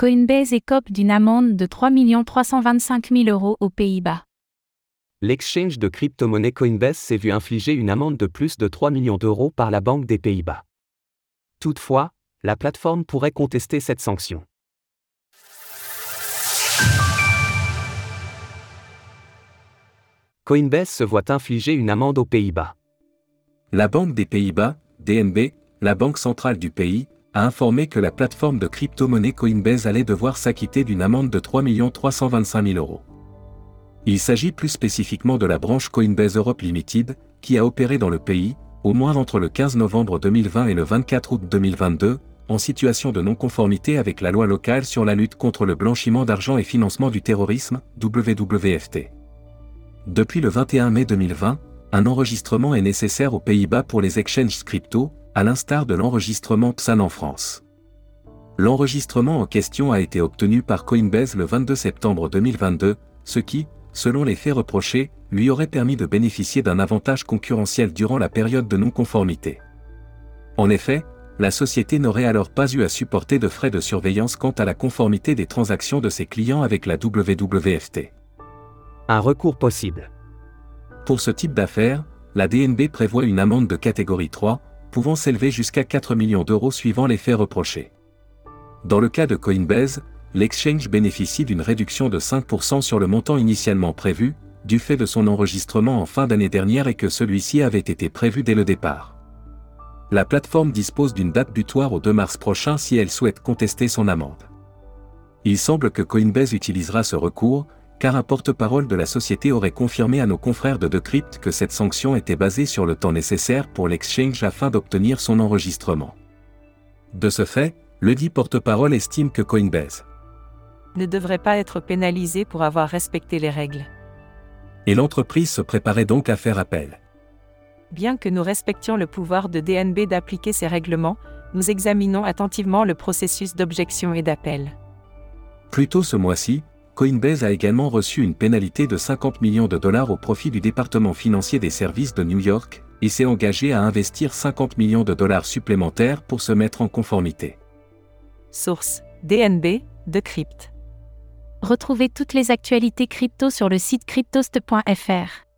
Coinbase écope d'une amende de 3 325 000 euros aux Pays-Bas. L'exchange de crypto-monnaie Coinbase s'est vu infliger une amende de plus de 3 millions d'euros par la Banque des Pays-Bas. Toutefois, la plateforme pourrait contester cette sanction. Coinbase se voit infliger une amende aux Pays-Bas. La Banque des Pays-Bas, DNB, la banque centrale du pays, a informé que la plateforme de crypto-monnaie Coinbase allait devoir s'acquitter d'une amende de 3 325 000 euros. Il s'agit plus spécifiquement de la branche Coinbase Europe Limited, qui a opéré dans le pays, au moins entre le 15 novembre 2020 et le 24 août 2022, en situation de non-conformité avec la loi locale sur la lutte contre le blanchiment d'argent et financement du terrorisme, WWFT. Depuis le 21 mai 2020, un enregistrement est nécessaire aux Pays-Bas pour les exchanges crypto, à l'instar de l'enregistrement PSAN en France. L'enregistrement en question a été obtenu par Coinbase le 22 septembre 2022, ce qui, selon les faits reprochés, lui aurait permis de bénéficier d'un avantage concurrentiel durant la période de non-conformité. En effet, la société n'aurait alors pas eu à supporter de frais de surveillance quant à la conformité des transactions de ses clients avec la WWFT. Un recours possible. Pour ce type d'affaires, la DNB prévoit une amende de catégorie 3, pouvant s'élever jusqu'à 4 millions d'euros suivant les faits reprochés. Dans le cas de Coinbase, l'exchange bénéficie d'une réduction de 5% sur le montant initialement prévu, du fait de son enregistrement en fin d'année dernière et que celui-ci avait été prévu dès le départ. La plateforme dispose d'une date butoir au 2 mars prochain si elle souhaite contester son amende. Il semble que Coinbase utilisera ce recours, car un porte-parole de la société aurait confirmé à nos confrères de Decrypt que cette sanction était basée sur le temps nécessaire pour l'exchange afin d'obtenir son enregistrement. De ce fait, le dit porte-parole estime que Coinbase ne devrait pas être pénalisé pour avoir respecté les règles. Et l'entreprise se préparait donc à faire appel. Bien que nous respections le pouvoir de DNB d'appliquer ces règlements, nous examinons attentivement le processus d'objection et d'appel. Plus tôt ce mois-ci, Coinbase a également reçu une pénalité de 50 millions de dollars au profit du département financier des services de New York, et s'est engagé à investir 50 millions de dollars supplémentaires pour se mettre en conformité. Source DNB, Decrypt. Retrouvez toutes les actualités crypto sur le site cryptost.fr.